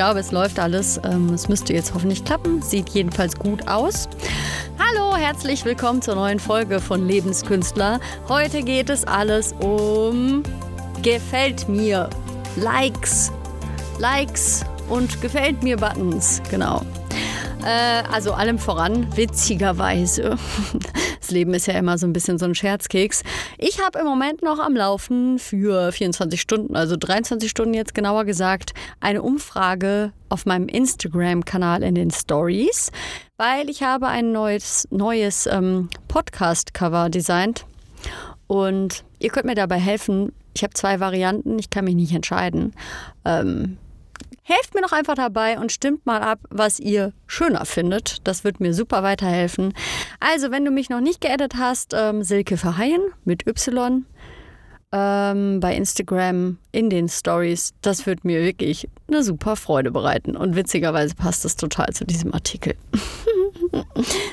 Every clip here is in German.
glaube, es läuft alles. Ähm, es müsste jetzt hoffentlich klappen. Sieht jedenfalls gut aus. Hallo, herzlich willkommen zur neuen Folge von Lebenskünstler. Heute geht es alles um Gefällt mir, Likes, Likes und Gefällt mir Buttons. Genau. Äh, also allem voran, witzigerweise. Das Leben ist ja immer so ein bisschen so ein Scherzkeks. Ich habe im Moment noch am Laufen für 24 Stunden, also 23 Stunden jetzt genauer gesagt, eine Umfrage auf meinem Instagram-Kanal in den Stories, weil ich habe ein neues, neues ähm, Podcast-Cover designt. Und ihr könnt mir dabei helfen. Ich habe zwei Varianten, ich kann mich nicht entscheiden. Ähm, Helft mir noch einfach dabei und stimmt mal ab, was ihr schöner findet. Das wird mir super weiterhelfen. Also, wenn du mich noch nicht geedit hast, ähm, Silke Verheyen mit Y ähm, bei Instagram in den Stories. Das wird mir wirklich eine super Freude bereiten. Und witzigerweise passt das total zu diesem Artikel.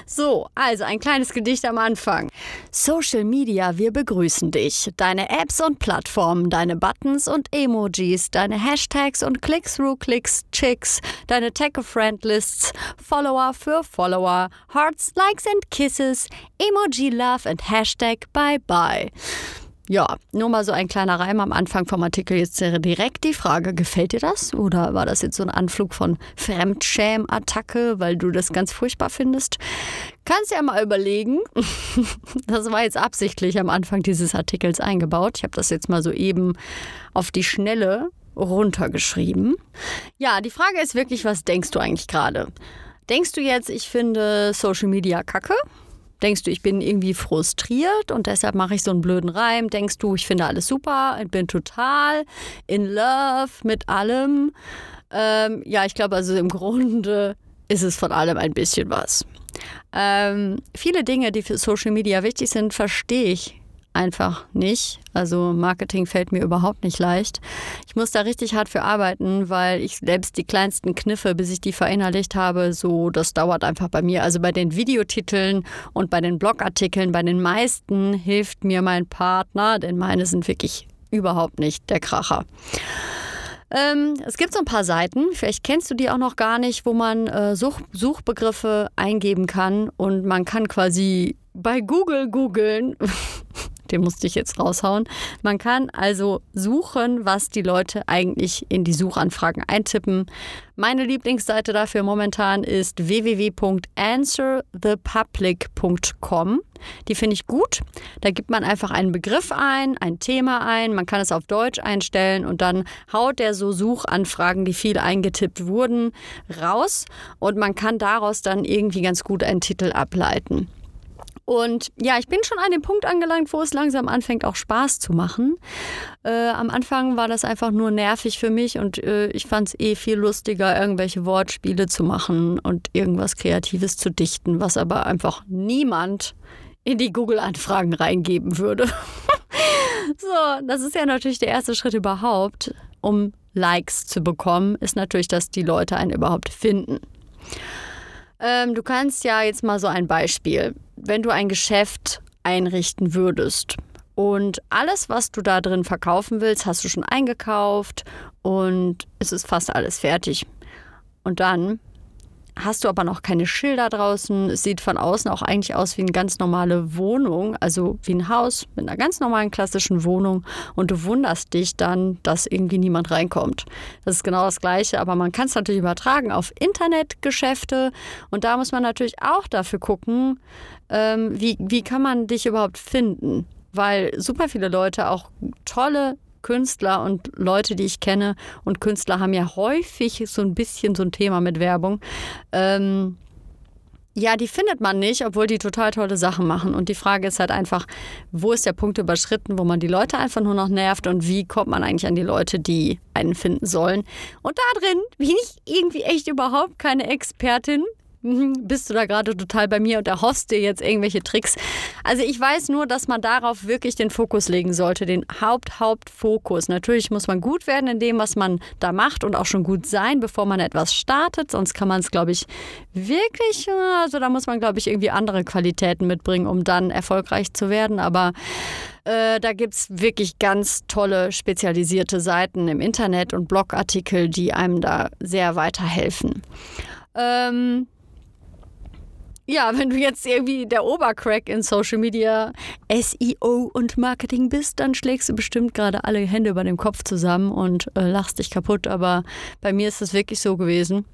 So, also ein kleines Gedicht am Anfang. Social Media, wir begrüßen dich. Deine Apps und Plattformen, deine Buttons und Emojis, deine Hashtags und Click-Through-Clicks, Chicks, deine Tag-a-Friend-Lists, Follower für Follower, Hearts, Likes and Kisses, Emoji Love und Hashtag Bye Bye. Ja, nur mal so ein kleiner Reim am Anfang vom Artikel. Jetzt direkt die Frage, gefällt dir das? Oder war das jetzt so ein Anflug von Fremdschäm-Attacke, weil du das ganz furchtbar findest? Kannst ja mal überlegen. Das war jetzt absichtlich am Anfang dieses Artikels eingebaut. Ich habe das jetzt mal so eben auf die Schnelle runtergeschrieben. Ja, die Frage ist wirklich, was denkst du eigentlich gerade? Denkst du jetzt, ich finde Social Media kacke? Denkst du, ich bin irgendwie frustriert und deshalb mache ich so einen blöden Reim? Denkst du, ich finde alles super und bin total in love mit allem? Ähm, ja, ich glaube also im Grunde ist es von allem ein bisschen was. Ähm, viele Dinge, die für Social Media wichtig sind, verstehe ich einfach nicht. Also Marketing fällt mir überhaupt nicht leicht. Ich muss da richtig hart für arbeiten, weil ich selbst die kleinsten Kniffe, bis ich die verinnerlicht habe, so das dauert einfach bei mir. Also bei den Videotiteln und bei den Blogartikeln, bei den meisten hilft mir mein Partner, denn meine sind wirklich überhaupt nicht der Kracher. Ähm, es gibt so ein paar Seiten, vielleicht kennst du die auch noch gar nicht, wo man äh, Such Suchbegriffe eingeben kann und man kann quasi bei Google googeln, den musste ich jetzt raushauen. Man kann also suchen, was die Leute eigentlich in die Suchanfragen eintippen. Meine Lieblingsseite dafür momentan ist www.answerthepublic.com. Die finde ich gut. Da gibt man einfach einen Begriff ein, ein Thema ein, man kann es auf Deutsch einstellen und dann haut der so Suchanfragen, die viel eingetippt wurden, raus und man kann daraus dann irgendwie ganz gut einen Titel ableiten. Und ja, ich bin schon an dem Punkt angelangt, wo es langsam anfängt, auch Spaß zu machen. Äh, am Anfang war das einfach nur nervig für mich und äh, ich fand es eh viel lustiger, irgendwelche Wortspiele zu machen und irgendwas Kreatives zu dichten, was aber einfach niemand in die Google-Anfragen reingeben würde. so, das ist ja natürlich der erste Schritt überhaupt, um Likes zu bekommen, ist natürlich, dass die Leute einen überhaupt finden. Ähm, du kannst ja jetzt mal so ein Beispiel wenn du ein Geschäft einrichten würdest und alles, was du da drin verkaufen willst, hast du schon eingekauft und es ist fast alles fertig. Und dann hast du aber noch keine Schilder draußen. Es sieht von außen auch eigentlich aus wie eine ganz normale Wohnung, also wie ein Haus mit einer ganz normalen klassischen Wohnung. Und du wunderst dich dann, dass irgendwie niemand reinkommt. Das ist genau das Gleiche, aber man kann es natürlich übertragen auf Internetgeschäfte. Und da muss man natürlich auch dafür gucken, ähm, wie, wie kann man dich überhaupt finden. Weil super viele Leute auch tolle Künstler und Leute, die ich kenne und Künstler haben ja häufig so ein bisschen so ein Thema mit Werbung. Ähm, ja, die findet man nicht, obwohl die total tolle Sachen machen. Und die Frage ist halt einfach, wo ist der Punkt überschritten, wo man die Leute einfach nur noch nervt und wie kommt man eigentlich an die Leute, die einen finden sollen. Und da drin bin ich irgendwie echt überhaupt keine Expertin. Mhm, bist du da gerade total bei mir und erhoffst dir jetzt irgendwelche Tricks. Also ich weiß nur, dass man darauf wirklich den Fokus legen sollte, den Haupt, Hauptfokus. Natürlich muss man gut werden in dem, was man da macht und auch schon gut sein, bevor man etwas startet. Sonst kann man es, glaube ich, wirklich, also da muss man, glaube ich, irgendwie andere Qualitäten mitbringen, um dann erfolgreich zu werden. Aber Äh, da gibt es wirklich ganz tolle spezialisierte Seiten im Internet und Blogartikel, die einem da sehr weiterhelfen. Ähm, ja, wenn du jetzt irgendwie der Obercrack in Social Media, SEO und Marketing bist, dann schlägst du bestimmt gerade alle Hände über dem Kopf zusammen und äh, lachst dich kaputt. Aber bei mir ist das wirklich so gewesen.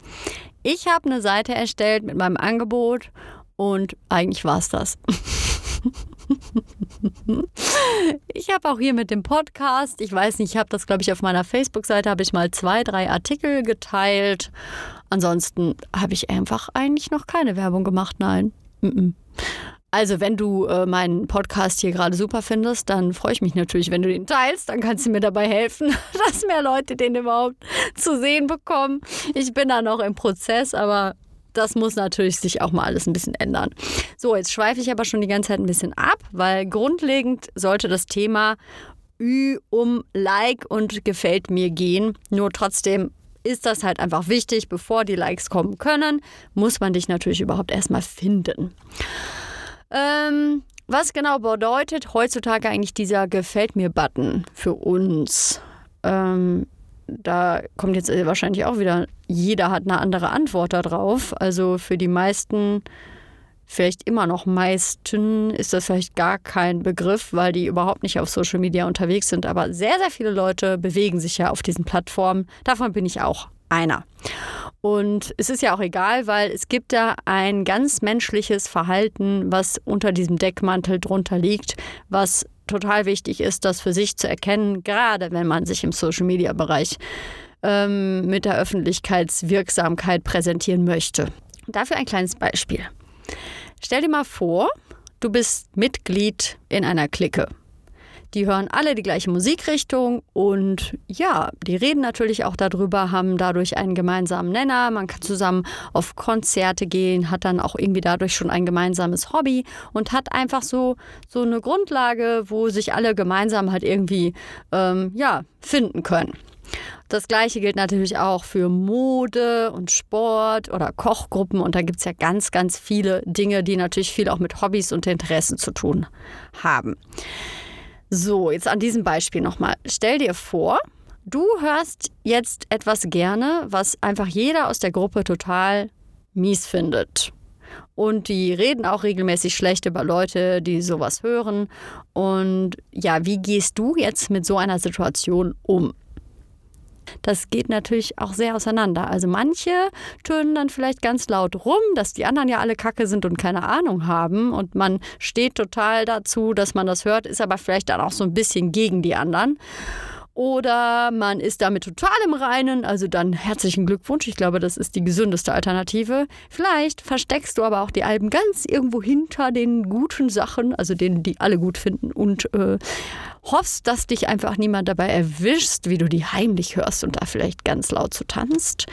Ich habe eine Seite erstellt mit meinem Angebot und eigentlich war es das. ich habe auch hier mit dem Podcast, ich weiß nicht, ich habe das, glaube ich, auf meiner Facebook-Seite, habe ich mal zwei, drei Artikel geteilt. Ansonsten habe ich einfach eigentlich noch keine Werbung gemacht, nein. Also, wenn du äh, meinen Podcast hier gerade super findest, dann freue ich mich natürlich, wenn du den teilst. Dann kannst du mir dabei helfen, dass mehr Leute den überhaupt zu sehen bekommen. Ich bin da noch im Prozess, aber das muss natürlich sich auch mal alles ein bisschen ändern. So, jetzt schweife ich aber schon die ganze Zeit ein bisschen ab, weil grundlegend sollte das Thema Ü um Like und gefällt mir gehen. Nur trotzdem ist das halt einfach wichtig, bevor die Likes kommen können, muss man dich natürlich überhaupt erstmal finden. Ähm, was genau bedeutet heutzutage eigentlich dieser Gefällt mir-Button für uns? Ähm, da kommt jetzt wahrscheinlich auch wieder, jeder hat eine andere Antwort darauf. Also für die meisten, vielleicht immer noch meisten, ist das vielleicht gar kein Begriff, weil die überhaupt nicht auf Social Media unterwegs sind. Aber sehr, sehr viele Leute bewegen sich ja auf diesen Plattformen. Davon bin ich auch einer. Und es ist ja auch egal, weil es gibt da ein ganz menschliches Verhalten, was unter diesem Deckmantel drunter liegt, was total wichtig ist, das für sich zu erkennen, gerade wenn man sich im Social-Media-Bereich ähm, mit der Öffentlichkeitswirksamkeit präsentieren möchte. Dafür ein kleines Beispiel. Stell dir mal vor, du bist Mitglied in einer Clique. Die hören alle die gleiche Musikrichtung und ja, die reden natürlich auch darüber, haben dadurch einen gemeinsamen Nenner. Man kann zusammen auf Konzerte gehen, hat dann auch irgendwie dadurch schon ein gemeinsames Hobby und hat einfach so, so eine Grundlage, wo sich alle gemeinsam halt irgendwie ähm, ja, finden können. Das gleiche gilt natürlich auch für Mode und Sport oder Kochgruppen. Und da gibt es ja ganz, ganz viele Dinge, die natürlich viel auch mit Hobbys und Interessen zu tun haben. So, jetzt an diesem Beispiel nochmal. Stell dir vor, du hörst jetzt etwas gerne, was einfach jeder aus der Gruppe total mies findet. Und die reden auch regelmäßig schlecht über Leute, die sowas hören. Und ja, wie gehst du jetzt mit so einer Situation um? Das geht natürlich auch sehr auseinander. Also manche tönen dann vielleicht ganz laut rum, dass die anderen ja alle Kacke sind und keine Ahnung haben. Und man steht total dazu, dass man das hört, ist aber vielleicht dann auch so ein bisschen gegen die anderen. Oder man ist damit total im Reinen, also dann herzlichen Glückwunsch. Ich glaube, das ist die gesündeste Alternative. Vielleicht versteckst du aber auch die Alben ganz irgendwo hinter den guten Sachen, also denen, die alle gut finden und äh, hoffst, dass dich einfach niemand dabei erwischt, wie du die heimlich hörst und da vielleicht ganz laut zu tanzt.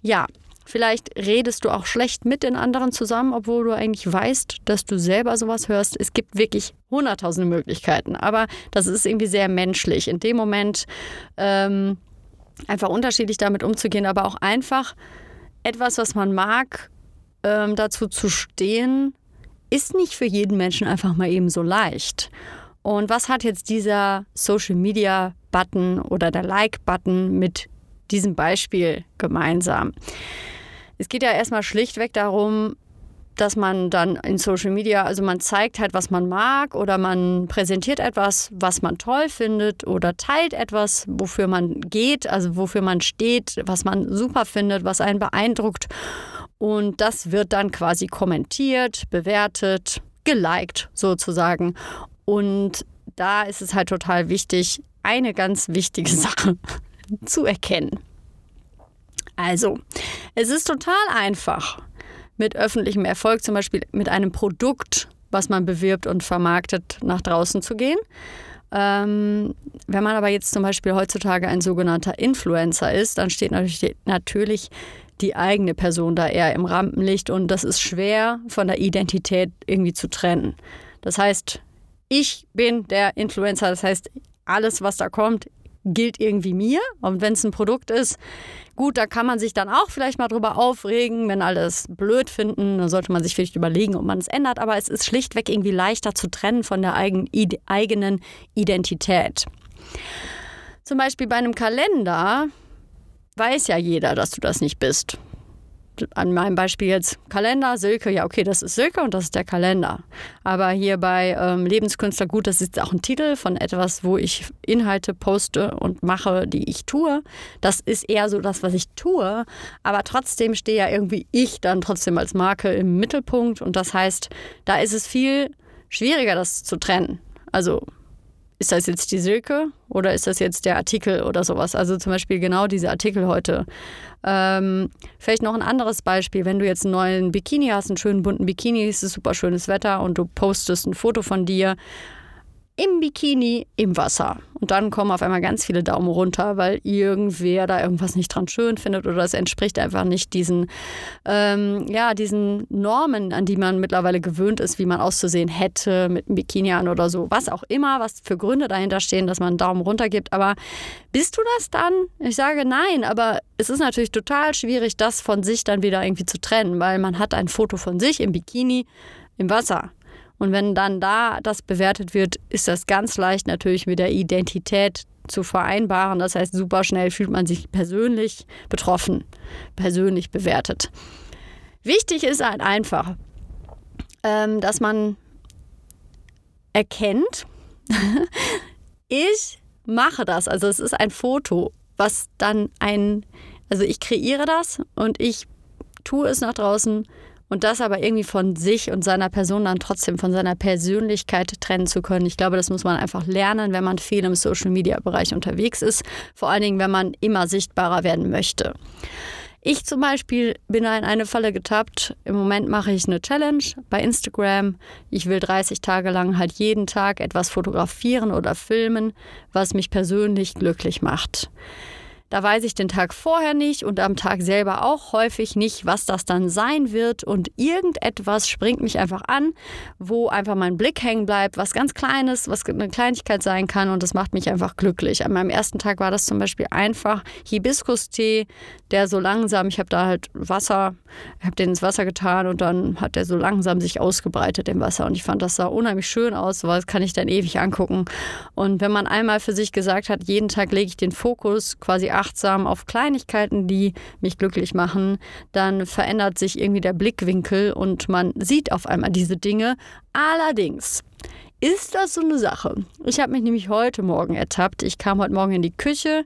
Ja, Vielleicht redest du auch schlecht mit den anderen zusammen, obwohl du eigentlich weißt, dass du selber sowas hörst. Es gibt wirklich hunderttausende Möglichkeiten, aber das ist irgendwie sehr menschlich. In dem Moment ähm, einfach unterschiedlich damit umzugehen, aber auch einfach etwas, was man mag, ähm, dazu zu stehen, ist nicht für jeden Menschen einfach mal eben so leicht. Und was hat jetzt dieser Social Media Button oder der Like-Button mit diesem Beispiel gemeinsam? Es geht ja erstmal schlichtweg darum, dass man dann in Social Media, also man zeigt halt, was man mag oder man präsentiert etwas, was man toll findet oder teilt etwas, wofür man geht, also wofür man steht, was man super findet, was einen beeindruckt. Und das wird dann quasi kommentiert, bewertet, geliked sozusagen. Und da ist es halt total wichtig, eine ganz wichtige Sache zu erkennen. Also, es ist total einfach, mit öffentlichem Erfolg, zum Beispiel mit einem Produkt, was man bewirbt und vermarktet, nach draußen zu gehen. Ähm, wenn man aber jetzt zum Beispiel heutzutage ein sogenannter Influencer ist, dann steht natürlich, natürlich die eigene Person da eher im Rampenlicht und das ist schwer von der Identität irgendwie zu trennen. Das heißt, ich bin der Influencer. Das heißt, alles, was da kommt, gilt irgendwie mir. Und wenn es ein Produkt ist, gut, da kann man sich dann auch vielleicht mal drüber aufregen. Wenn alles blöd finden, dann sollte man sich vielleicht überlegen, ob man es ändert. Aber es ist schlichtweg irgendwie leichter zu trennen von der eigenen Identität. Zum Beispiel bei einem Kalender weiß ja jeder, dass du das nicht bist an meinem Beispiel jetzt Kalender, Silke, ja, okay, das ist Silke und das ist der Kalender. Aber hier bei ähm, Lebenskünstler, gut, das ist auch ein Titel von etwas, wo ich Inhalte poste und mache, die ich tue. Das ist eher so das, was ich tue. Aber trotzdem stehe ja irgendwie ich dann trotzdem als Marke im Mittelpunkt. Und das heißt, da ist es viel schwieriger, das zu trennen. Also ist das jetzt die Silke oder ist das jetzt der Artikel oder sowas? Also zum Beispiel genau diese Artikel heute. Ähm, vielleicht noch ein anderes Beispiel, wenn du jetzt einen neuen Bikini hast, einen schönen bunten Bikini, es ist super schönes Wetter und du postest ein Foto von dir im Bikini im Wasser. Und dann kommen auf einmal ganz viele Daumen runter, weil irgendwer da irgendwas nicht dran schön findet oder es entspricht einfach nicht diesen, ähm, ja, diesen Normen, an die man mittlerweile gewöhnt ist, wie man auszusehen hätte mit einem Bikini an oder so. Was auch immer, was für Gründe dahinter stehen, dass man einen Daumen runter gibt. Aber bist du das dann? Ich sage nein, aber es ist natürlich total schwierig, das von sich dann wieder irgendwie zu trennen, weil man hat ein Foto von sich im Bikini im Wasser. Und wenn dann da das bewertet wird, ist das ganz leicht natürlich mit der Identität zu vereinbaren. Das heißt, super schnell fühlt man sich persönlich betroffen, persönlich bewertet. Wichtig ist halt einfach, ähm, dass man erkennt, ich mache das. Also es ist ein Foto, was dann ein, also ich kreiere das und ich tue es nach draußen und das aber irgendwie von sich und seiner Person dann trotzdem von seiner Persönlichkeit trennen zu können. Ich glaube, das muss man einfach lernen, wenn man viel im Social-Media-Bereich unterwegs ist. Vor allen Dingen, wenn man immer sichtbarer werden möchte. Ich zum Beispiel bin da in eine Falle getappt. Im Moment mache ich eine Challenge bei Instagram. Ich will 30 Tage lang halt jeden Tag etwas fotografieren oder filmen, was mich persönlich glücklich macht. Da weiß ich den Tag vorher nicht und am Tag selber auch häufig nicht, was das dann sein wird. Und irgendetwas springt mich einfach an, wo einfach mein Blick hängen bleibt, was ganz Kleines, was eine Kleinigkeit sein kann. Und das macht mich einfach glücklich. An meinem ersten Tag war das zum Beispiel einfach Hibiskustee, der so langsam, ich habe da halt Wasser, ich habe den ins Wasser getan und dann hat der so langsam sich ausgebreitet im Wasser. Und ich fand, das sah unheimlich schön aus. So was kann ich dann ewig angucken. Und wenn man einmal für sich gesagt hat, jeden Tag lege ich den Fokus quasi achtsam auf Kleinigkeiten, die mich glücklich machen, dann verändert sich irgendwie der Blickwinkel und man sieht auf einmal diese Dinge. Allerdings ist das so eine Sache. Ich habe mich nämlich heute Morgen ertappt. Ich kam heute Morgen in die Küche,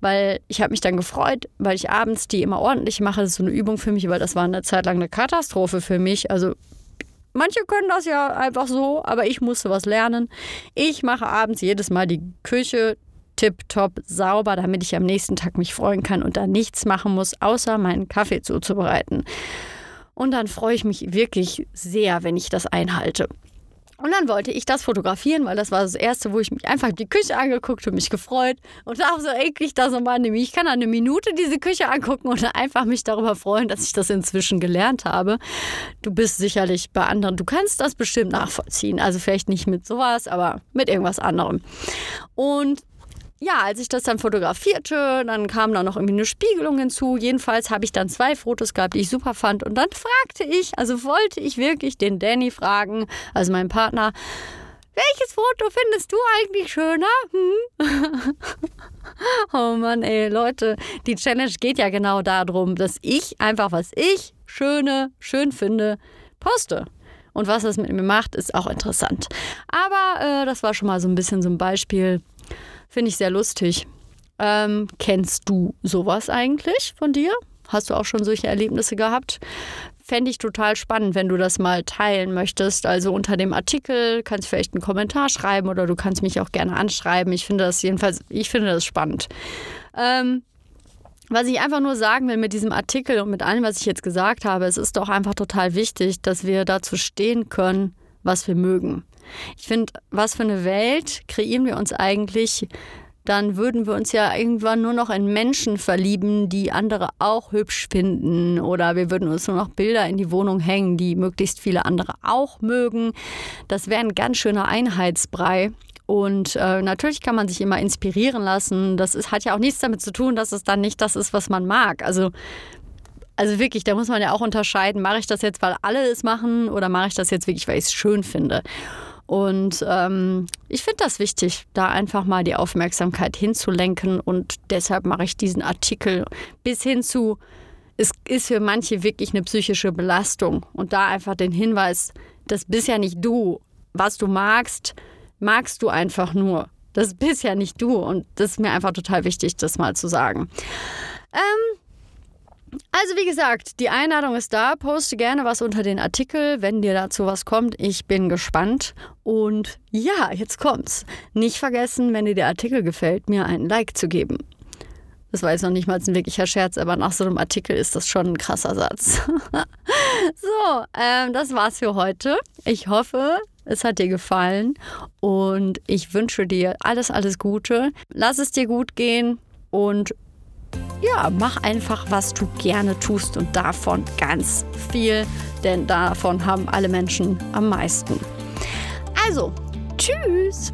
weil ich habe mich dann gefreut, weil ich abends die immer ordentlich mache. Das ist so eine Übung für mich, weil das war eine Zeit lang eine Katastrophe für mich. Also Manche können das ja einfach so, aber ich musste was lernen. Ich mache abends jedes Mal die Küche tipptopp sauber, damit ich am nächsten Tag mich freuen kann und da nichts machen muss, außer meinen Kaffee zuzubereiten. Und dann freue ich mich wirklich sehr, wenn ich das einhalte. Und dann wollte ich das fotografieren, weil das war das Erste, wo ich mich einfach die Küche angeguckt und mich gefreut. Und auch so eklig da so mal Ich kann eine Minute diese Küche angucken und einfach mich darüber freuen, dass ich das inzwischen gelernt habe. Du bist sicherlich bei anderen, du kannst das bestimmt nachvollziehen. Also vielleicht nicht mit sowas, aber mit irgendwas anderem. Und ja, als ich das dann fotografierte, dann kam da noch irgendwie eine Spiegelung hinzu. Jedenfalls habe ich dann zwei Fotos gehabt, die ich super fand. Und dann fragte ich, also wollte ich wirklich den Danny fragen, also meinen Partner, welches Foto findest du eigentlich schöner? Hm? oh Mann, ey, Leute, die Challenge geht ja genau darum, dass ich einfach, was ich schöne, schön finde, poste. Und was das mit mir macht, ist auch interessant. Aber äh, das war schon mal so ein bisschen so ein Beispiel Finde ich sehr lustig. Ähm, kennst du sowas eigentlich von dir? Hast du auch schon solche Erlebnisse gehabt? Fände ich total spannend, wenn du das mal teilen möchtest. Also unter dem Artikel kannst du vielleicht einen Kommentar schreiben oder du kannst mich auch gerne anschreiben. Ich finde das jedenfalls, ich finde das spannend. Ähm, was ich einfach nur sagen will mit diesem Artikel und mit allem, was ich jetzt gesagt habe, es ist doch einfach total wichtig, dass wir dazu stehen können, was wir mögen. Ich finde, was für eine Welt kreieren wir uns eigentlich? Dann würden wir uns ja irgendwann nur noch in Menschen verlieben, die andere auch hübsch finden. Oder wir würden uns nur noch Bilder in die Wohnung hängen, die möglichst viele andere auch mögen. Das wäre ein ganz schöner Einheitsbrei. Und äh, natürlich kann man sich immer inspirieren lassen. Das ist, hat ja auch nichts damit zu tun, dass es dann nicht das ist, was man mag. Also also wirklich, da muss man ja auch unterscheiden, mache ich das jetzt, weil alle es machen oder mache ich das jetzt wirklich, weil ich es schön finde. Und ähm, ich finde das wichtig, da einfach mal die Aufmerksamkeit hinzulenken. Und deshalb mache ich diesen Artikel bis hin zu, es ist für manche wirklich eine psychische Belastung. Und da einfach den Hinweis, das bist ja nicht du. Was du magst, magst du einfach nur. Das bist ja nicht du. Und das ist mir einfach total wichtig, das mal zu sagen. Ähm, also wie gesagt, die Einladung ist da. Poste gerne was unter den Artikel, wenn dir dazu was kommt. Ich bin gespannt. Und ja, jetzt kommt's. Nicht vergessen, wenn dir der Artikel gefällt, mir einen Like zu geben. Das war jetzt noch nicht mal ein wirklicher Scherz, aber nach so einem Artikel ist das schon ein krasser Satz. so, ähm, das war's für heute. Ich hoffe, es hat dir gefallen und ich wünsche dir alles, alles Gute. Lass es dir gut gehen und ja, mach einfach, was du gerne tust und davon ganz viel, denn davon haben alle Menschen am meisten. Also, tschüss!